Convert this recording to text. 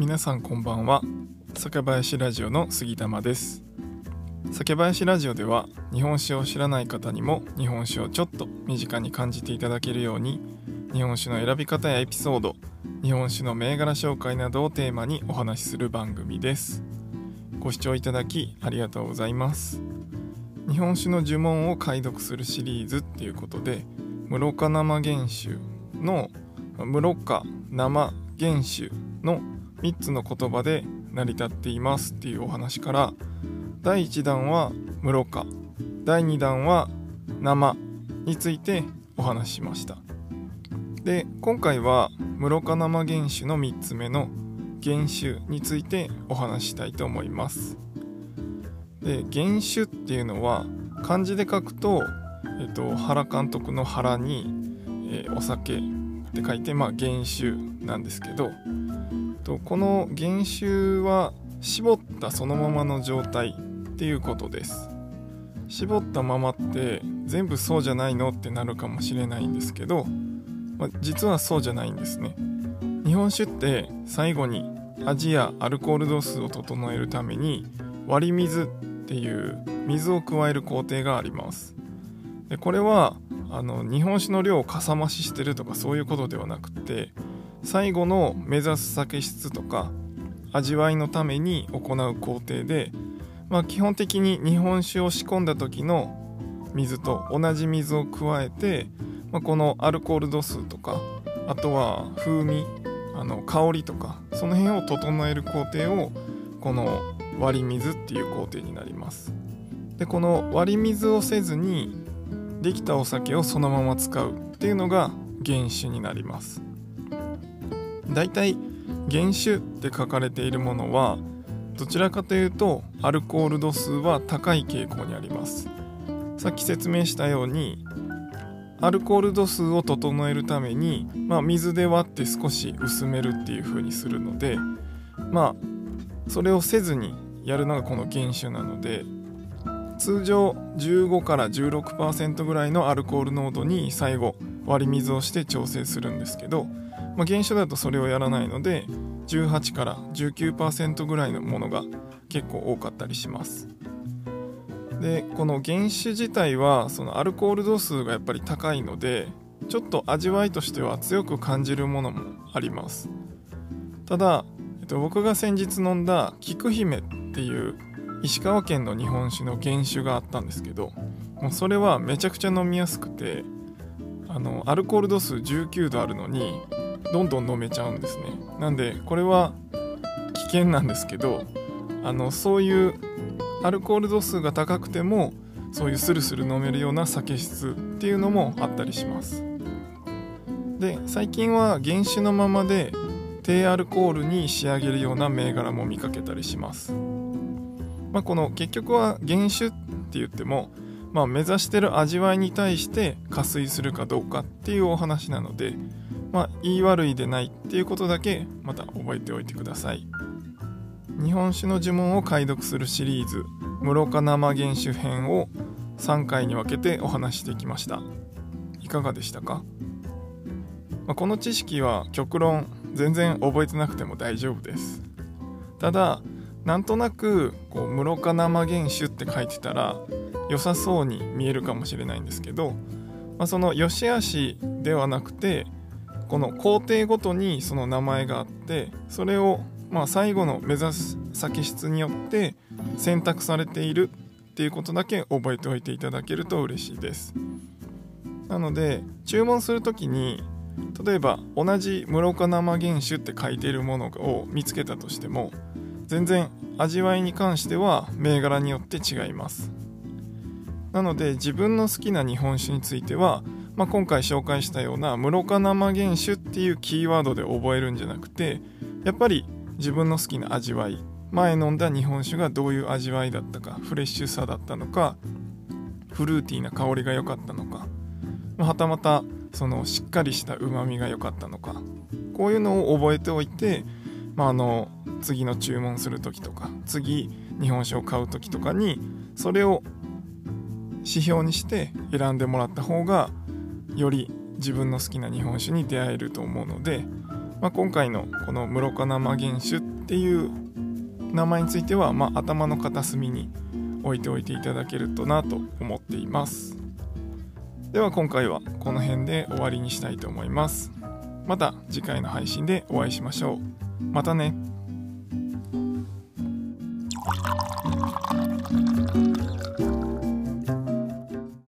皆さんこんばんは。酒林ラジオの杉玉です。酒林ラジオでは日本酒を知らない方にも日本酒をちょっと身近に感じていただけるように日本酒の選び方やエピソード日本酒の銘柄紹介などをテーマにお話しする番組です。ご視聴いただきありがとうございます。日本酒の呪文を解読するシリーズっていうことで室賀生原酒の室賀生原酒の3つの言葉で成り立っていますっていうお話から第1弾は室賀第2弾は生についてお話ししました。で今回は室賀生原酒の3つ目の原酒についてお話したいと思います。で原酒っていうのは漢字で書くと、えっと、原監督の原に、えー、お酒って書いて、まあ、原酒なんですけどとこの原酒は絞ったそのままの状態っていうことです。絞ったままって全部そうじゃないのってなるかもしれないんですけど、まあ、実はそうじゃないんですね。日本酒って最後に味やアルコール度数を整えるために割り水っていう水を加える工程があります。でこれはあの日本酒の量をかさ増ししてるとかそういうことではなくて最後の目指す酒質とか味わいのために行う工程で、まあ、基本的に日本酒を仕込んだ時の水と同じ水を加えて、まあ、このアルコール度数とかあとは風味あの香りとかその辺を整える工程をこの割り水っていう工程になります。でこの割り水をせずにできたお酒をそのまま使うっていうのが原酒になります。だいたい原酒って書かれているものはどちらかというとアルコール度数は高い傾向にあります。さっき説明したようにアルコール度数を整えるために、まあ、水で割って少し薄めるっていう風にするのでまあそれをせずにやるのがこの原酒なので通常15から16%ぐらいのアルコール濃度に最後割り水をして調整するんですけどまあ、原酒だとそれをやらないので18から19%ぐらいのものが結構多かったりします。でこの原酒自体はそのアルコール度数がやっぱり高いのでちょっと味わいとしては強く感じるものもあります。ただ、えっと、僕が先日飲んだ菊姫っていう石川県の日本酒の原酒があったんですけどもうそれはめちゃくちゃ飲みやすくてあのアルコール度数19度あるのにどんどん飲めちゃうんですね。なんでこれは危険なんですけどあのそういうアルコール度数が高くてもそういうスルスル飲めるような酒質っていうのもあったりします。で最近は原酒のままで低アルコールに仕上げるような銘柄も見かけたりします。まあ、この結局は原酒って言っても、まあ、目指してる味わいに対して加水するかどうかっていうお話なのでまあ、言い悪いでないっていうことだけまた覚えておいてください。日本酒の呪文を解読するシリーズ「室賀生原酒編」を3回に分けてお話してきました。いかがでしたか、まあ、この知識は極論全然覚えてなくても大丈夫です。ただなんとなくこう室賀生原酒って書いてたら良さそうに見えるかもしれないんですけど、まあ、その良し悪しではなくてこの工程ごとにその名前があってそれをまあ最後の目指す先質によって選択されているっていうことだけ覚えておいていただけると嬉しいです。なので注文する時に例えば同じ室賀生原酒って書いているものを見つけたとしても全然味わいに関しては銘柄によって違います。なので自分の好きな日本酒についてはまあ、今回紹介したような室賀生原酒っていうキーワードで覚えるんじゃなくてやっぱり自分の好きな味わい前飲んだ日本酒がどういう味わいだったかフレッシュさだったのかフルーティーな香りが良かったのかはたまたそのしっかりしたうまみが良かったのかこういうのを覚えておいて、まあ、あの次の注文する時とか次日本酒を買う時とかにそれを指標にして選んでもらった方がより自分の好きな日本酒に出会えると思うので、まあ、今回のこの室賀生原酒っていう名前については、まあ、頭の片隅に置いておいていただけるとなと思っています。では今回はこの辺で終わりにしたいと思います。また次回の配信でお会いしましょう。またね。